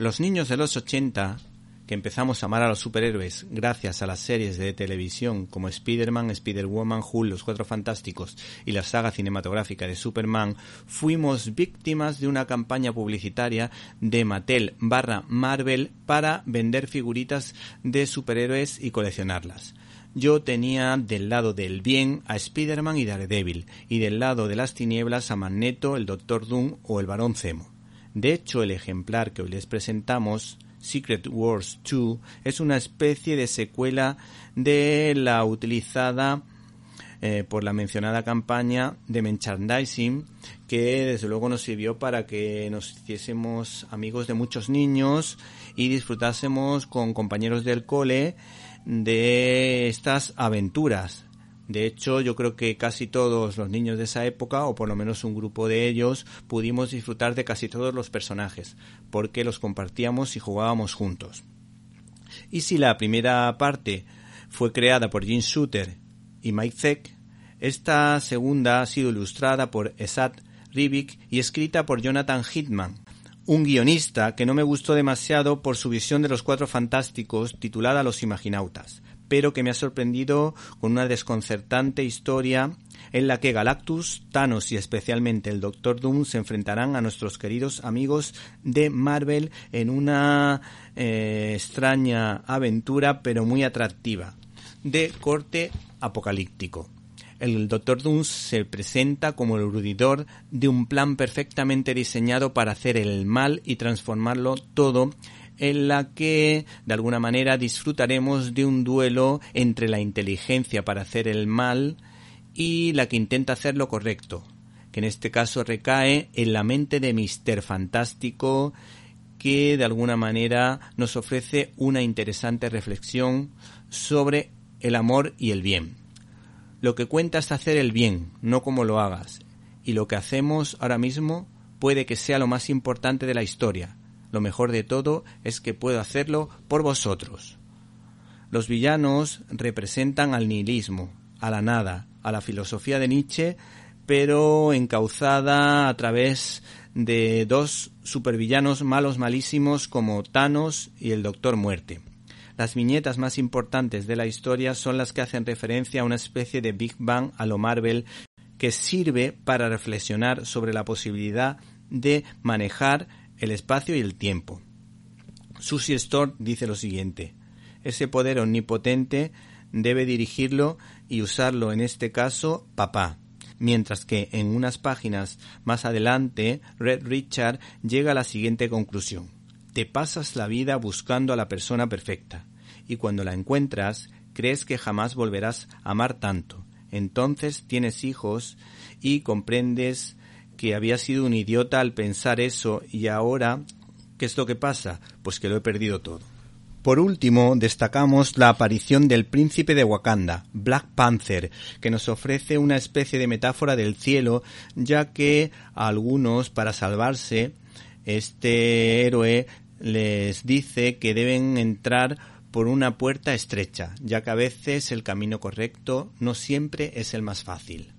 Los niños de los 80 que empezamos a amar a los superhéroes gracias a las series de televisión como Spider-Man, Spider-Woman, Hulk, Los Cuatro Fantásticos y la saga cinematográfica de Superman, fuimos víctimas de una campaña publicitaria de Mattel barra Marvel para vender figuritas de superhéroes y coleccionarlas. Yo tenía del lado del bien a Spider-Man y Daredevil, y del lado de las tinieblas a Magneto, el Doctor Doom o el Barón Zemo. De hecho, el ejemplar que hoy les presentamos Secret Wars 2 es una especie de secuela de la utilizada eh, por la mencionada campaña de merchandising que desde luego nos sirvió para que nos hiciésemos amigos de muchos niños y disfrutásemos con compañeros del cole de estas aventuras de hecho, yo creo que casi todos los niños de esa época, o por lo menos un grupo de ellos, pudimos disfrutar de casi todos los personajes, porque los compartíamos y jugábamos juntos. Y si la primera parte fue creada por Jim Shooter y Mike Zeck, esta segunda ha sido ilustrada por Esad Rivik y escrita por Jonathan Hitman, un guionista que no me gustó demasiado por su visión de los cuatro fantásticos titulada Los Imaginautas pero que me ha sorprendido con una desconcertante historia en la que Galactus, Thanos y especialmente el Doctor Doom se enfrentarán a nuestros queridos amigos de Marvel en una eh, extraña aventura pero muy atractiva de corte apocalíptico. El Doctor Doom se presenta como el urudidor de un plan perfectamente diseñado para hacer el mal y transformarlo todo en la que de alguna manera disfrutaremos de un duelo entre la inteligencia para hacer el mal y la que intenta hacer lo correcto, que en este caso recae en la mente de Mister Fantástico que de alguna manera nos ofrece una interesante reflexión sobre el amor y el bien. Lo que cuenta es hacer el bien, no como lo hagas, y lo que hacemos ahora mismo puede que sea lo más importante de la historia, lo mejor de todo es que puedo hacerlo por vosotros. Los villanos representan al nihilismo, a la nada, a la filosofía de Nietzsche, pero encauzada a través de dos supervillanos malos malísimos como Thanos y el Doctor Muerte. Las viñetas más importantes de la historia son las que hacen referencia a una especie de Big Bang a lo Marvel que sirve para reflexionar sobre la posibilidad de manejar el espacio y el tiempo. Susie Storr dice lo siguiente, ese poder omnipotente debe dirigirlo y usarlo en este caso papá, mientras que en unas páginas más adelante Red Richard llega a la siguiente conclusión. Te pasas la vida buscando a la persona perfecta, y cuando la encuentras, crees que jamás volverás a amar tanto. Entonces tienes hijos y comprendes que había sido un idiota al pensar eso y ahora, ¿qué es lo que pasa? Pues que lo he perdido todo. Por último, destacamos la aparición del príncipe de Wakanda, Black Panther, que nos ofrece una especie de metáfora del cielo, ya que a algunos, para salvarse, este héroe les dice que deben entrar por una puerta estrecha, ya que a veces el camino correcto no siempre es el más fácil.